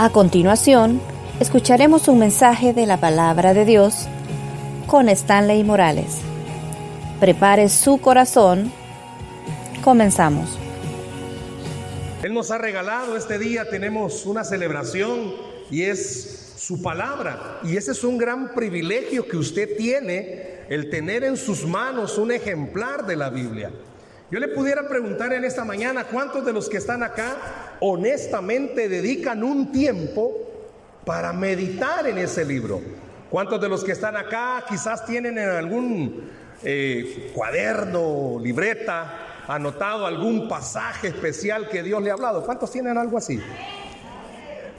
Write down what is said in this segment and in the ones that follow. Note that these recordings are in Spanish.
A continuación, escucharemos un mensaje de la palabra de Dios con Stanley Morales. Prepare su corazón. Comenzamos. Él nos ha regalado este día, tenemos una celebración y es su palabra. Y ese es un gran privilegio que usted tiene, el tener en sus manos un ejemplar de la Biblia. Yo le pudiera preguntar en esta mañana cuántos de los que están acá honestamente dedican un tiempo para meditar en ese libro. ¿Cuántos de los que están acá quizás tienen en algún eh, cuaderno, libreta, anotado algún pasaje especial que Dios le ha hablado? ¿Cuántos tienen algo así?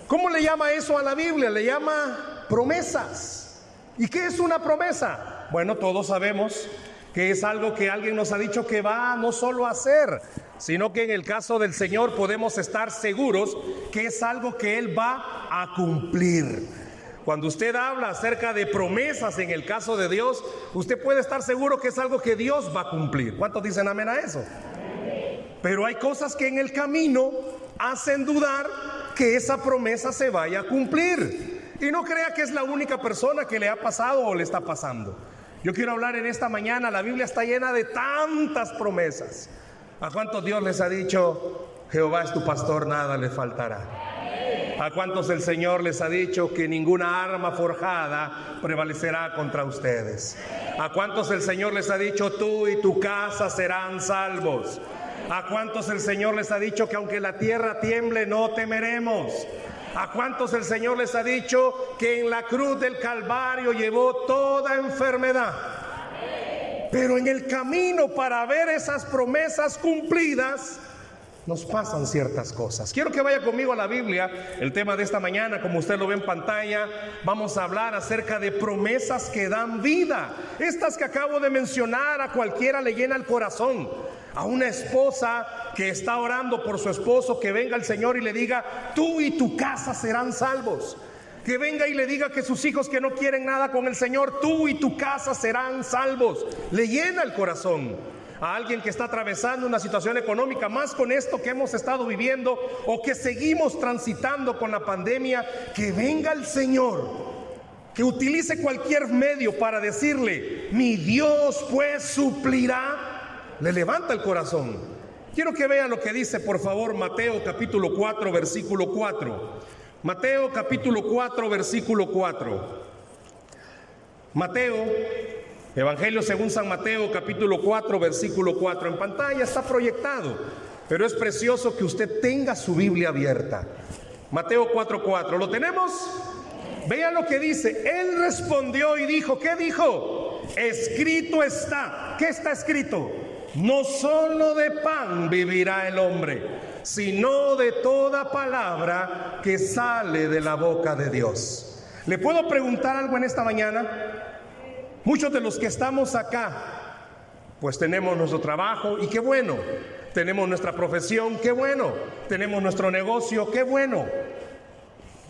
¿Cómo le llama eso a la Biblia? Le llama promesas. ¿Y qué es una promesa? Bueno, todos sabemos que es algo que alguien nos ha dicho que va no solo a hacer, sino que en el caso del Señor podemos estar seguros que es algo que Él va a cumplir. Cuando usted habla acerca de promesas en el caso de Dios, usted puede estar seguro que es algo que Dios va a cumplir. ¿Cuántos dicen amén a eso? Pero hay cosas que en el camino hacen dudar que esa promesa se vaya a cumplir. Y no crea que es la única persona que le ha pasado o le está pasando. Yo quiero hablar en esta mañana, la Biblia está llena de tantas promesas. ¿A cuántos Dios les ha dicho, Jehová es tu pastor, nada le faltará? ¿A cuántos el Señor les ha dicho que ninguna arma forjada prevalecerá contra ustedes? ¿A cuántos el Señor les ha dicho, tú y tu casa serán salvos? ¿A cuántos el Señor les ha dicho que aunque la tierra tiemble, no temeremos? ¿A cuántos el Señor les ha dicho que en la cruz del Calvario llevó toda enfermedad? Pero en el camino para ver esas promesas cumplidas, nos pasan ciertas cosas. Quiero que vaya conmigo a la Biblia. El tema de esta mañana, como usted lo ve en pantalla, vamos a hablar acerca de promesas que dan vida. Estas que acabo de mencionar a cualquiera le llena el corazón. A una esposa que está orando por su esposo, que venga el Señor y le diga, tú y tu casa serán salvos. Que venga y le diga que sus hijos que no quieren nada con el Señor, tú y tu casa serán salvos. Le llena el corazón a alguien que está atravesando una situación económica, más con esto que hemos estado viviendo o que seguimos transitando con la pandemia, que venga el Señor, que utilice cualquier medio para decirle, mi Dios pues suplirá, le levanta el corazón. Quiero que vea lo que dice, por favor, Mateo capítulo 4, versículo 4. Mateo capítulo 4, versículo 4. Mateo Evangelio según San Mateo capítulo 4 versículo 4 en pantalla está proyectado, pero es precioso que usted tenga su Biblia abierta. Mateo 4:4, ¿lo tenemos? Vea lo que dice. Él respondió y dijo, ¿qué dijo? Escrito está. ¿Qué está escrito? No solo de pan vivirá el hombre, sino de toda palabra que sale de la boca de Dios. ¿Le puedo preguntar algo en esta mañana? Muchos de los que estamos acá, pues tenemos nuestro trabajo y qué bueno, tenemos nuestra profesión, qué bueno, tenemos nuestro negocio, qué bueno,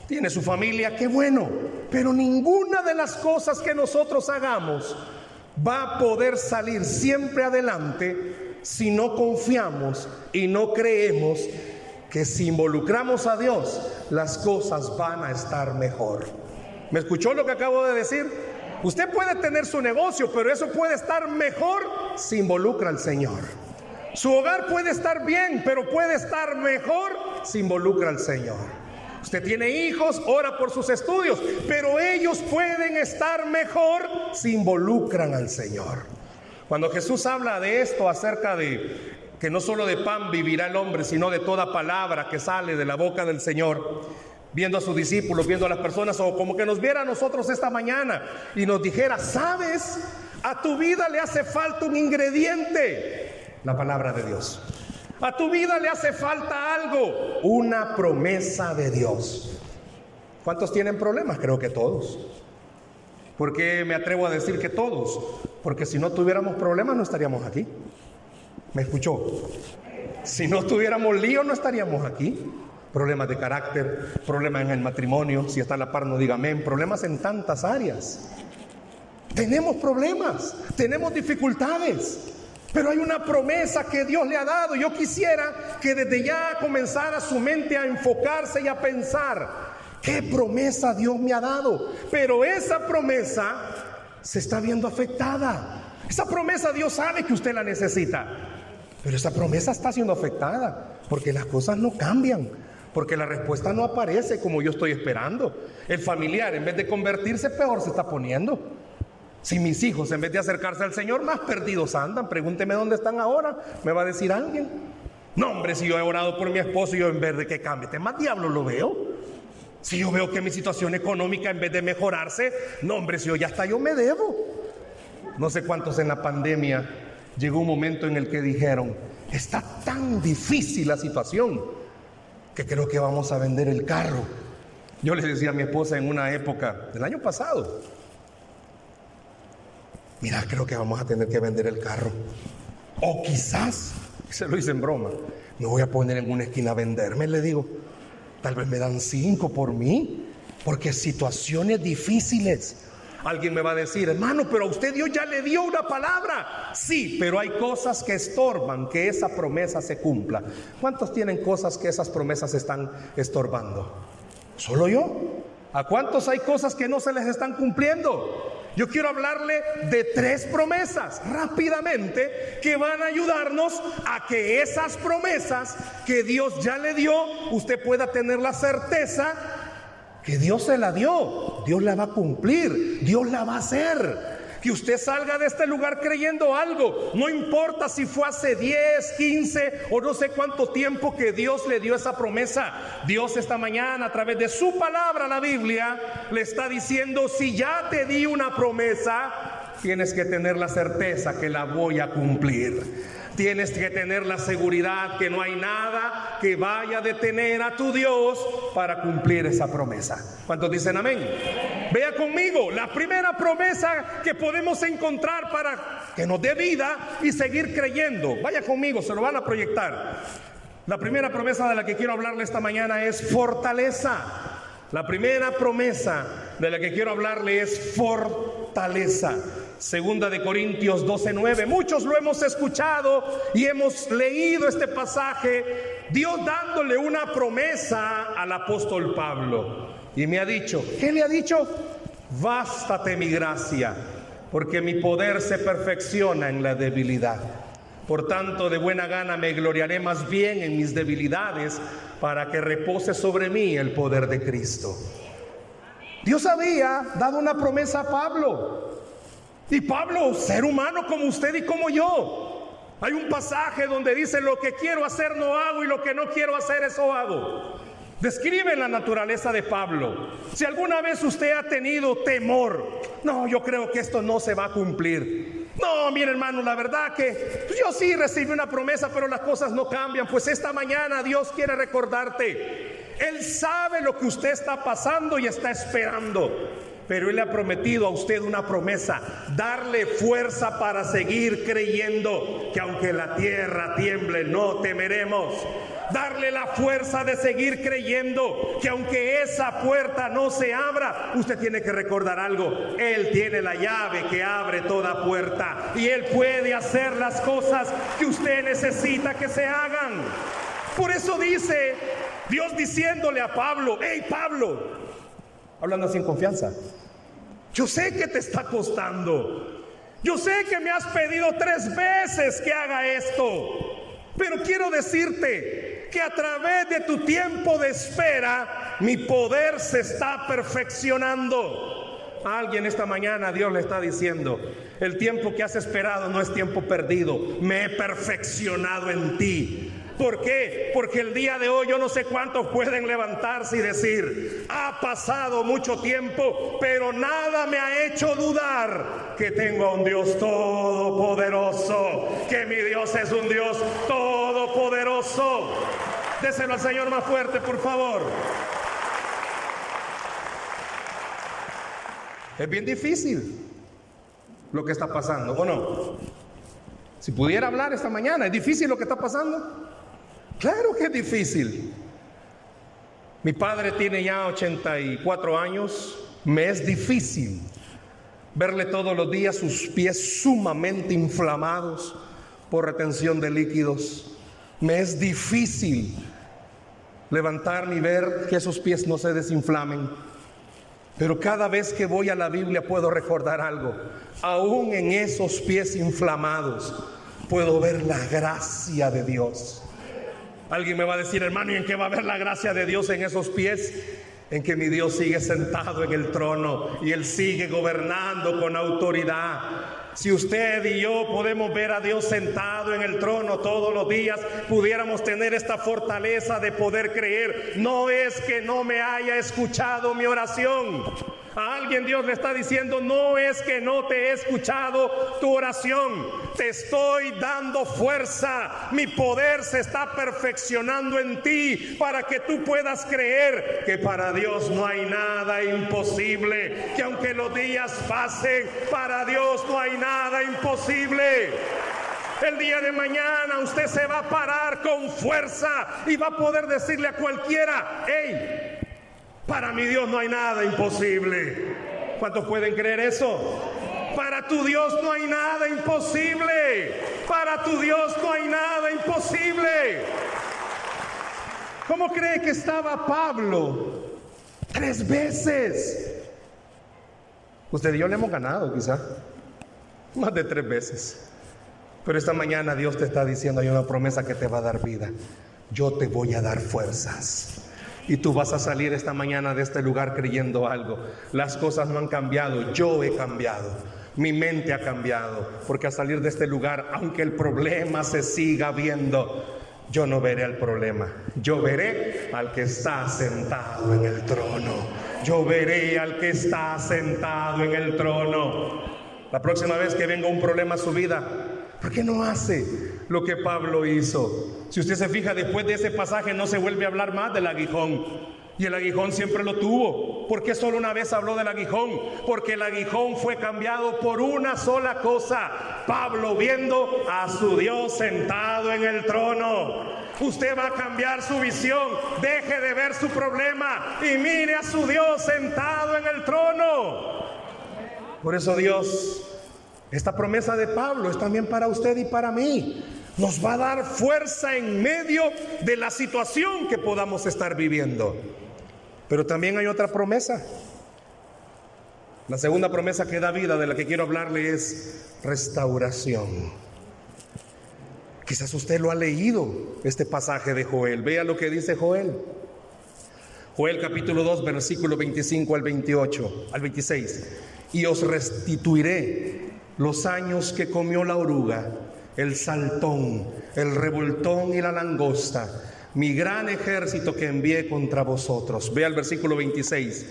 tiene su familia, qué bueno, pero ninguna de las cosas que nosotros hagamos va a poder salir siempre adelante si no confiamos y no creemos que si involucramos a Dios, las cosas van a estar mejor. ¿Me escuchó lo que acabo de decir? Usted puede tener su negocio, pero eso puede estar mejor si involucra al Señor. Su hogar puede estar bien, pero puede estar mejor si involucra al Señor. Usted tiene hijos, ora por sus estudios, pero ellos pueden estar mejor si involucran al Señor. Cuando Jesús habla de esto acerca de que no solo de pan vivirá el hombre, sino de toda palabra que sale de la boca del Señor, viendo a sus discípulos, viendo a las personas, o como que nos viera a nosotros esta mañana y nos dijera, ¿sabes? A tu vida le hace falta un ingrediente, la palabra de Dios. A tu vida le hace falta algo, una promesa de Dios. ¿Cuántos tienen problemas? Creo que todos. ¿Por qué me atrevo a decir que todos? Porque si no tuviéramos problemas no estaríamos aquí. ¿Me escuchó? Si no tuviéramos lío no estaríamos aquí problemas de carácter, problemas en el matrimonio, si está a la par no diga amén, problemas en tantas áreas. Tenemos problemas, tenemos dificultades, pero hay una promesa que Dios le ha dado. Yo quisiera que desde ya comenzara su mente a enfocarse y a pensar ¿Qué promesa Dios me ha dado? Pero esa promesa se está viendo afectada. Esa promesa Dios sabe que usted la necesita. Pero esa promesa está siendo afectada porque las cosas no cambian. Porque la respuesta no aparece como yo estoy esperando. El familiar, en vez de convertirse, peor se está poniendo. Si mis hijos, en vez de acercarse al Señor, más perdidos andan, pregúnteme dónde están ahora, me va a decir alguien. No, hombre, si yo he orado por mi esposo y yo en vez de que cambie, más diablo lo veo. Si yo veo que mi situación económica en vez de mejorarse, no, hombre, si yo ya está, yo me debo. No sé cuántos en la pandemia llegó un momento en el que dijeron, está tan difícil la situación que creo que vamos a vender el carro. Yo les decía a mi esposa en una época del año pasado, mira, creo que vamos a tener que vender el carro. O quizás, se lo hice en broma, me voy a poner en una esquina a venderme, le digo, tal vez me dan cinco por mí, porque situaciones difíciles. Alguien me va a decir, hermano, pero a usted Dios ya le dio una palabra. Sí, pero hay cosas que estorban que esa promesa se cumpla. ¿Cuántos tienen cosas que esas promesas están estorbando? ¿Solo yo? ¿A cuántos hay cosas que no se les están cumpliendo? Yo quiero hablarle de tres promesas rápidamente que van a ayudarnos a que esas promesas que Dios ya le dio, usted pueda tener la certeza que Dios se la dio, Dios la va a cumplir, Dios la va a hacer. Que usted salga de este lugar creyendo algo. No importa si fue hace 10, 15 o no sé cuánto tiempo que Dios le dio esa promesa. Dios esta mañana a través de su palabra, la Biblia, le está diciendo, si ya te di una promesa, tienes que tener la certeza que la voy a cumplir. Tienes que tener la seguridad que no hay nada que vaya a detener a tu Dios para cumplir esa promesa. ¿Cuántos dicen amén? Vea conmigo, la primera promesa que podemos encontrar para que nos dé vida y seguir creyendo. Vaya conmigo, se lo van a proyectar. La primera promesa de la que quiero hablarle esta mañana es fortaleza. La primera promesa de la que quiero hablarle es fortaleza. Segunda de Corintios 12:9. Muchos lo hemos escuchado y hemos leído este pasaje, Dios dándole una promesa al apóstol Pablo. Y me ha dicho, ¿qué le ha dicho? Bástate mi gracia, porque mi poder se perfecciona en la debilidad. Por tanto, de buena gana me gloriaré más bien en mis debilidades para que repose sobre mí el poder de Cristo. Dios había dado una promesa a Pablo. Y Pablo, ser humano como usted y como yo. Hay un pasaje donde dice, lo que quiero hacer no hago y lo que no quiero hacer eso hago. Describe la naturaleza de Pablo. Si alguna vez usted ha tenido temor, no, yo creo que esto no se va a cumplir. No, mire hermano, la verdad que yo sí recibí una promesa, pero las cosas no cambian. Pues esta mañana Dios quiere recordarte. Él sabe lo que usted está pasando y está esperando pero Él ha prometido a usted una promesa, darle fuerza para seguir creyendo que aunque la tierra tiemble, no temeremos. Darle la fuerza de seguir creyendo que aunque esa puerta no se abra, usted tiene que recordar algo. Él tiene la llave que abre toda puerta y Él puede hacer las cosas que usted necesita que se hagan. Por eso dice Dios diciéndole a Pablo, hey Pablo, hablando así en confianza. Yo sé que te está costando. Yo sé que me has pedido tres veces que haga esto. Pero quiero decirte que a través de tu tiempo de espera, mi poder se está perfeccionando. A alguien esta mañana Dios le está diciendo, el tiempo que has esperado no es tiempo perdido, me he perfeccionado en ti. ¿Por qué? Porque el día de hoy yo no sé cuántos pueden levantarse y decir, ha pasado mucho tiempo, pero nada me ha hecho dudar que tengo a un Dios todopoderoso, que mi Dios es un Dios todopoderoso. Déselo al Señor más fuerte, por favor. Es bien difícil lo que está pasando, ¿o no? Si pudiera hablar esta mañana, ¿es difícil lo que está pasando? Claro que es difícil. Mi padre tiene ya 84 años, me es difícil verle todos los días sus pies sumamente inflamados por retención de líquidos. Me es difícil levantarme y ver que esos pies no se desinflamen. Pero cada vez que voy a la Biblia puedo recordar algo. Aún en esos pies inflamados puedo ver la gracia de Dios. Alguien me va a decir, hermano, ¿y en qué va a ver la gracia de Dios en esos pies? En que mi Dios sigue sentado en el trono y Él sigue gobernando con autoridad. Si usted y yo podemos ver a Dios sentado en el trono todos los días, pudiéramos tener esta fortaleza de poder creer. No es que no me haya escuchado mi oración. A alguien Dios le está diciendo, no es que no te he escuchado tu oración, te estoy dando fuerza, mi poder se está perfeccionando en ti para que tú puedas creer que para Dios no hay nada imposible, que aunque los días pasen, para Dios no hay nada imposible. El día de mañana usted se va a parar con fuerza y va a poder decirle a cualquiera, hey, para mi Dios no hay nada imposible. ¿Cuántos pueden creer eso? Para tu Dios no hay nada imposible. Para tu Dios no hay nada imposible. ¿Cómo cree que estaba Pablo? Tres veces. Usted y yo le hemos ganado quizá. Más de tres veces. Pero esta mañana Dios te está diciendo, hay una promesa que te va a dar vida. Yo te voy a dar fuerzas. Y tú vas a salir esta mañana de este lugar creyendo algo. Las cosas no han cambiado, yo he cambiado. Mi mente ha cambiado, porque al salir de este lugar, aunque el problema se siga viendo, yo no veré al problema. Yo veré al que está sentado en el trono. Yo veré al que está sentado en el trono. La próxima vez que venga un problema a su vida, ¿por qué no hace lo que Pablo hizo? Si usted se fija, después de ese pasaje no se vuelve a hablar más del aguijón. Y el aguijón siempre lo tuvo. ¿Por qué solo una vez habló del aguijón? Porque el aguijón fue cambiado por una sola cosa. Pablo viendo a su Dios sentado en el trono. Usted va a cambiar su visión. Deje de ver su problema y mire a su Dios sentado en el trono. Por eso Dios, esta promesa de Pablo es también para usted y para mí nos va a dar fuerza en medio de la situación que podamos estar viviendo. Pero también hay otra promesa. La segunda promesa que da vida de la que quiero hablarle es restauración. Quizás usted lo ha leído, este pasaje de Joel. Vea lo que dice Joel. Joel capítulo 2, versículo 25 al 28, al 26. Y os restituiré los años que comió la oruga el saltón, el revoltón y la langosta, mi gran ejército que envié contra vosotros. Ve al versículo 26.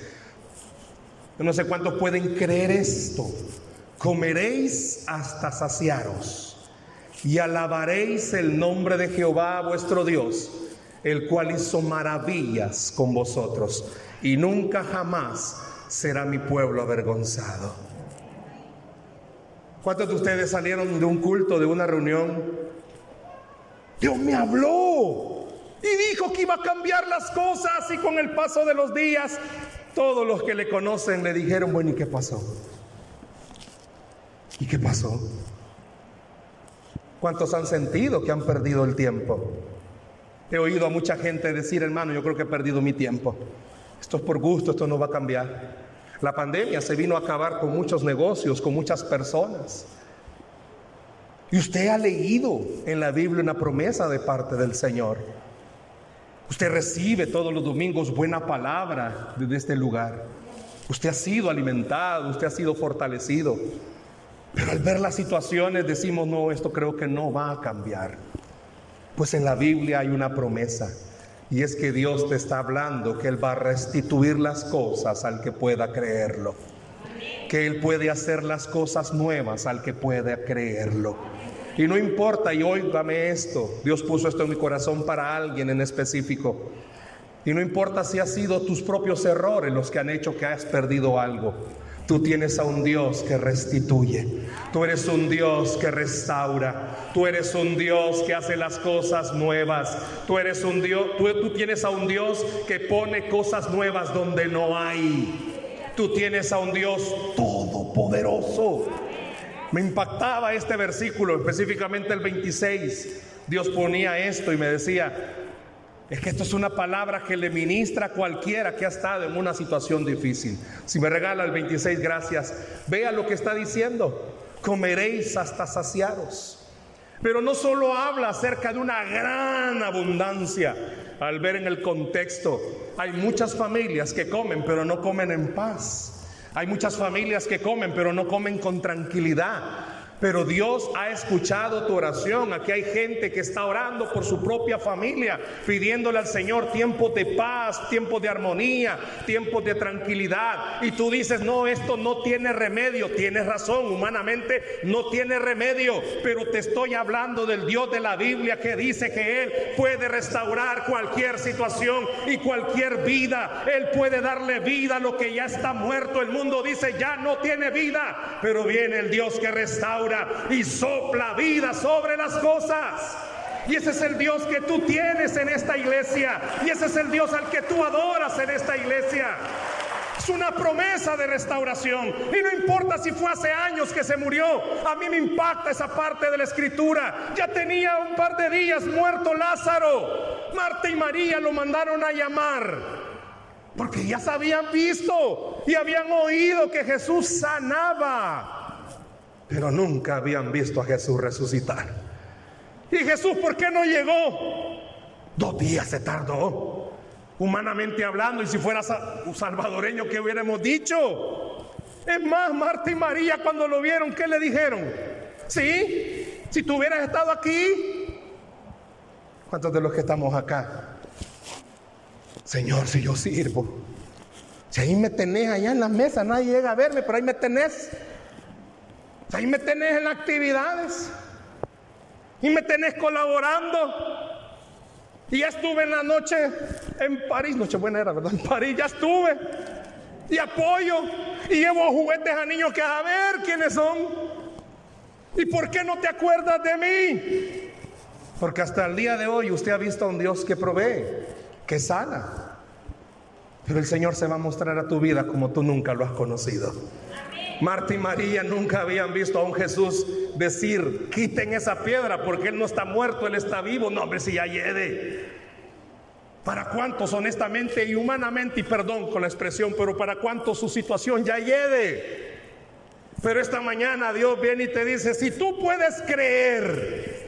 no sé cuántos pueden creer esto. Comeréis hasta saciaros y alabaréis el nombre de Jehová vuestro Dios, el cual hizo maravillas con vosotros, y nunca jamás será mi pueblo avergonzado. ¿Cuántos de ustedes salieron de un culto, de una reunión? Dios me habló y dijo que iba a cambiar las cosas y con el paso de los días todos los que le conocen le dijeron, bueno, ¿y qué pasó? ¿Y qué pasó? ¿Cuántos han sentido que han perdido el tiempo? He oído a mucha gente decir, hermano, yo creo que he perdido mi tiempo. Esto es por gusto, esto no va a cambiar. La pandemia se vino a acabar con muchos negocios, con muchas personas. Y usted ha leído en la Biblia una promesa de parte del Señor. Usted recibe todos los domingos buena palabra desde este lugar. Usted ha sido alimentado, usted ha sido fortalecido. Pero al ver las situaciones decimos, no, esto creo que no va a cambiar. Pues en la Biblia hay una promesa. Y es que Dios te está hablando que Él va a restituir las cosas al que pueda creerlo. Que Él puede hacer las cosas nuevas al que pueda creerlo. Y no importa, y óigame esto, Dios puso esto en mi corazón para alguien en específico. Y no importa si han sido tus propios errores los que han hecho que hayas perdido algo. Tú tienes a un Dios que restituye. Tú eres un Dios que restaura. Tú eres un Dios que hace las cosas nuevas. Tú eres un Dios, tú, tienes a un Dios que pone cosas nuevas donde no hay. Tú tienes a un Dios todopoderoso. Me impactaba este versículo, específicamente el 26. Dios ponía esto y me decía, Es que esto es una palabra que le ministra a cualquiera que ha estado en una situación difícil. Si me regala el 26, gracias. Vea lo que está diciendo. Comeréis hasta saciaros. Pero no solo habla acerca de una gran abundancia. Al ver en el contexto, hay muchas familias que comen, pero no comen en paz. Hay muchas familias que comen, pero no comen con tranquilidad. Pero Dios ha escuchado tu oración. Aquí hay gente que está orando por su propia familia, pidiéndole al Señor tiempos de paz, tiempos de armonía, tiempos de tranquilidad. Y tú dices, no, esto no tiene remedio. Tienes razón, humanamente no tiene remedio. Pero te estoy hablando del Dios de la Biblia que dice que Él puede restaurar cualquier situación y cualquier vida. Él puede darle vida a lo que ya está muerto. El mundo dice, ya no tiene vida. Pero viene el Dios que restaura y sopla vida sobre las cosas. Y ese es el Dios que tú tienes en esta iglesia. Y ese es el Dios al que tú adoras en esta iglesia. Es una promesa de restauración. Y no importa si fue hace años que se murió. A mí me impacta esa parte de la escritura. Ya tenía un par de días muerto Lázaro. Marta y María lo mandaron a llamar. Porque ya se habían visto y habían oído que Jesús sanaba pero nunca habían visto a Jesús resucitar. ¿Y Jesús por qué no llegó? Dos días se tardó, humanamente hablando, y si fuera salvadoreño, ¿qué hubiéramos dicho? Es más, Marta y María cuando lo vieron, ¿qué le dijeron? Sí, si tú hubieras estado aquí, ¿cuántos de los que estamos acá? Señor, si yo sirvo, si ahí me tenés allá en la mesa, nadie llega a verme, pero ahí me tenés. Ahí me tenés en actividades. Y me tenés colaborando. Y ya estuve en la noche en París. Noche buena era, ¿verdad? En París ya estuve. Y apoyo. Y llevo juguetes a niños que a ver quiénes son. ¿Y por qué no te acuerdas de mí? Porque hasta el día de hoy usted ha visto a un Dios que provee, que sana. Pero el Señor se va a mostrar a tu vida como tú nunca lo has conocido. Marta y María nunca habían visto a un Jesús decir, quiten esa piedra porque Él no está muerto, Él está vivo. No, hombre, si ya llegue. ¿Para cuántos honestamente y humanamente, y perdón con la expresión, pero para cuántos su situación ya llegue? Pero esta mañana Dios viene y te dice, si tú puedes creer,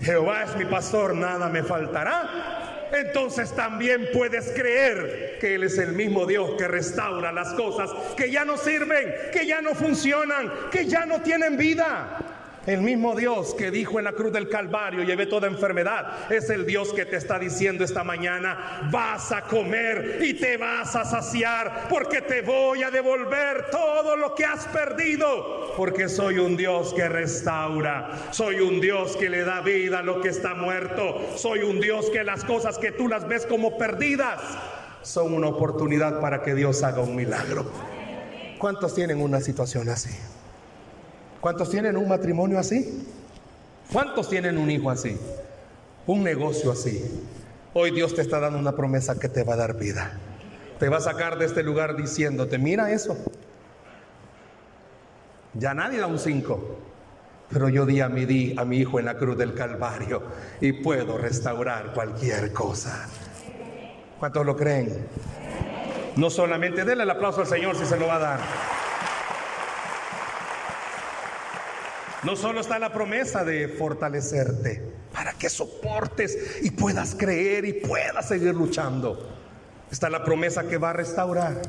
Jehová es mi pastor, nada me faltará entonces también puedes creer que Él es el mismo Dios que restaura las cosas que ya no sirven, que ya no funcionan, que ya no tienen vida. El mismo Dios que dijo en la cruz del Calvario, llevé toda enfermedad, es el Dios que te está diciendo esta mañana, vas a comer y te vas a saciar, porque te voy a devolver todo lo que has perdido, porque soy un Dios que restaura, soy un Dios que le da vida a lo que está muerto, soy un Dios que las cosas que tú las ves como perdidas son una oportunidad para que Dios haga un milagro. ¿Cuántos tienen una situación así? ¿Cuántos tienen un matrimonio así? ¿Cuántos tienen un hijo así? Un negocio así. Hoy Dios te está dando una promesa que te va a dar vida. Te va a sacar de este lugar diciéndote, mira eso. Ya nadie da un 5. Pero yo di a mi, di a mi hijo en la cruz del Calvario y puedo restaurar cualquier cosa. ¿Cuántos lo creen? No solamente denle el aplauso al Señor si se lo va a dar. No solo está la promesa de fortalecerte para que soportes y puedas creer y puedas seguir luchando. Está la promesa que va a restaurar.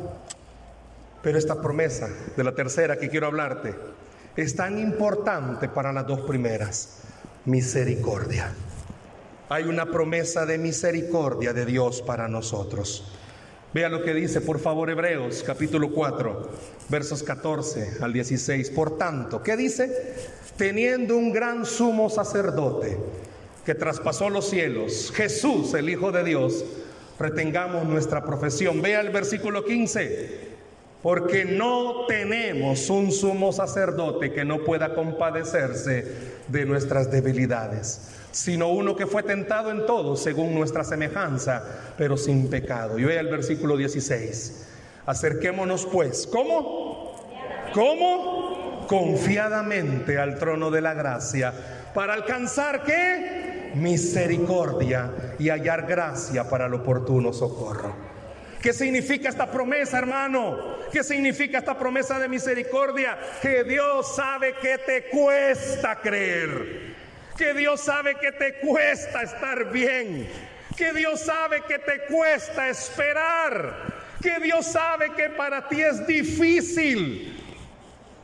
Pero esta promesa de la tercera que quiero hablarte es tan importante para las dos primeras. Misericordia. Hay una promesa de misericordia de Dios para nosotros. Vea lo que dice, por favor, Hebreos capítulo 4, versos 14 al 16. Por tanto, ¿qué dice? teniendo un gran sumo sacerdote que traspasó los cielos, Jesús, el Hijo de Dios, retengamos nuestra profesión. Vea el versículo 15, porque no tenemos un sumo sacerdote que no pueda compadecerse de nuestras debilidades, sino uno que fue tentado en todo según nuestra semejanza, pero sin pecado. Y vea el versículo 16, acerquémonos pues, ¿cómo? ¿Cómo? confiadamente al trono de la gracia para alcanzar qué? misericordia y hallar gracia para el oportuno socorro. ¿Qué significa esta promesa, hermano? ¿Qué significa esta promesa de misericordia? Que Dios sabe que te cuesta creer. Que Dios sabe que te cuesta estar bien. Que Dios sabe que te cuesta esperar. Que Dios sabe que para ti es difícil.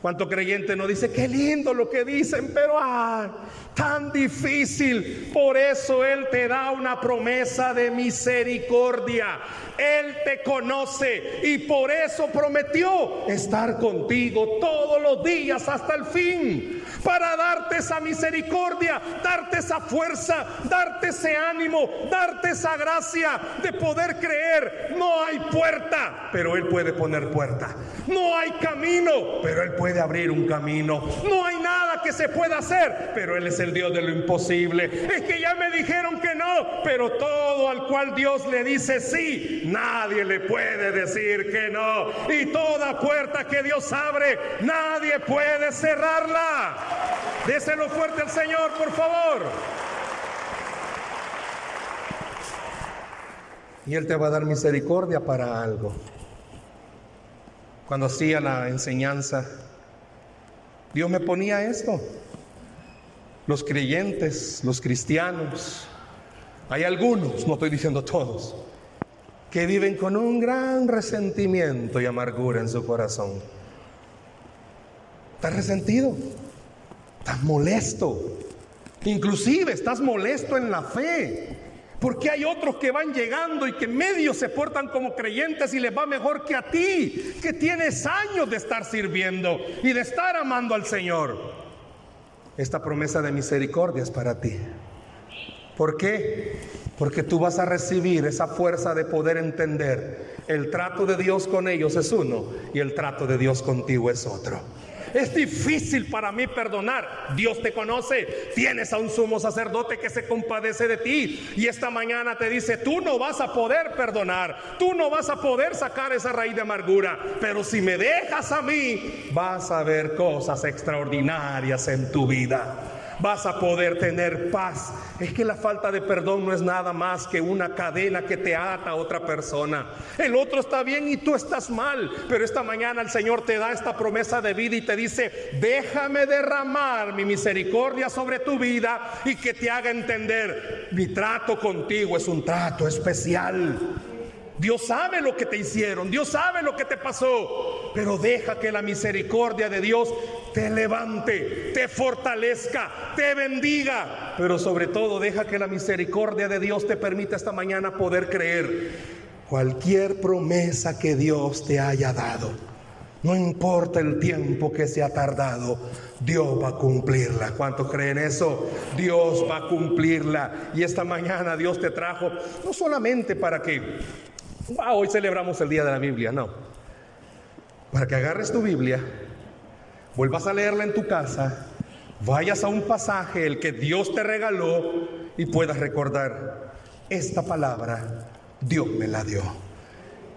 ¿Cuánto creyente no dice, qué lindo lo que dicen, pero ah, tan difícil? Por eso Él te da una promesa de misericordia. Él te conoce y por eso prometió estar contigo todos los días hasta el fin. Para darte esa misericordia, darte esa fuerza, darte ese ánimo, darte esa gracia de poder creer. No hay puerta, pero Él puede poner puerta. No hay camino, pero Él puede abrir un camino. No hay nada que se pueda hacer, pero Él es el Dios de lo imposible. Es que ya me dijeron que no, pero todo al cual Dios le dice sí, nadie le puede decir que no. Y toda puerta que Dios abre, nadie puede cerrarla. Déselo fuerte al Señor, por favor. Y Él te va a dar misericordia para algo. Cuando hacía la enseñanza, Dios me ponía esto. Los creyentes, los cristianos, hay algunos, no estoy diciendo todos, que viven con un gran resentimiento y amargura en su corazón. Estás resentido, estás molesto, inclusive estás molesto en la fe. Porque hay otros que van llegando y que medio se portan como creyentes y les va mejor que a ti, que tienes años de estar sirviendo y de estar amando al Señor. Esta promesa de misericordia es para ti. ¿Por qué? Porque tú vas a recibir esa fuerza de poder entender el trato de Dios con ellos es uno y el trato de Dios contigo es otro. Es difícil para mí perdonar. Dios te conoce. Tienes a un sumo sacerdote que se compadece de ti. Y esta mañana te dice, tú no vas a poder perdonar. Tú no vas a poder sacar esa raíz de amargura. Pero si me dejas a mí, vas a ver cosas extraordinarias en tu vida vas a poder tener paz. Es que la falta de perdón no es nada más que una cadena que te ata a otra persona. El otro está bien y tú estás mal, pero esta mañana el Señor te da esta promesa de vida y te dice, déjame derramar mi misericordia sobre tu vida y que te haga entender, mi trato contigo es un trato especial. Dios sabe lo que te hicieron, Dios sabe lo que te pasó, pero deja que la misericordia de Dios te levante, te fortalezca, te bendiga, pero sobre todo deja que la misericordia de Dios te permita esta mañana poder creer cualquier promesa que Dios te haya dado. No importa el tiempo que se ha tardado, Dios va a cumplirla. ¿Cuántos creen eso? Dios va a cumplirla. Y esta mañana Dios te trajo no solamente para que hoy celebramos el día de la Biblia, no. Para que agarres tu Biblia, vuelvas a leerla en tu casa, vayas a un pasaje, el que Dios te regaló, y puedas recordar, esta palabra Dios me la dio.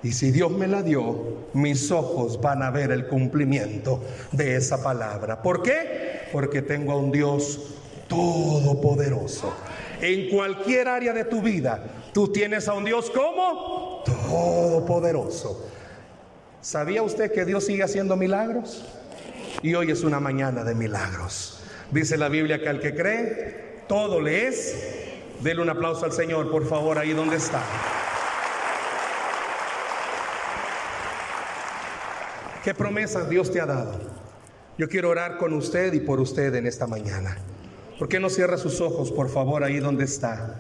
Y si Dios me la dio, mis ojos van a ver el cumplimiento de esa palabra. ¿Por qué? Porque tengo a un Dios todopoderoso. En cualquier área de tu vida, tú tienes a un Dios como todopoderoso. ¿Sabía usted que Dios sigue haciendo milagros? Y hoy es una mañana de milagros. Dice la Biblia que al que cree, todo le es. Dele un aplauso al Señor, por favor, ahí donde está. ¿Qué promesas Dios te ha dado? Yo quiero orar con usted y por usted en esta mañana. ¿Por qué no cierra sus ojos, por favor, ahí donde está?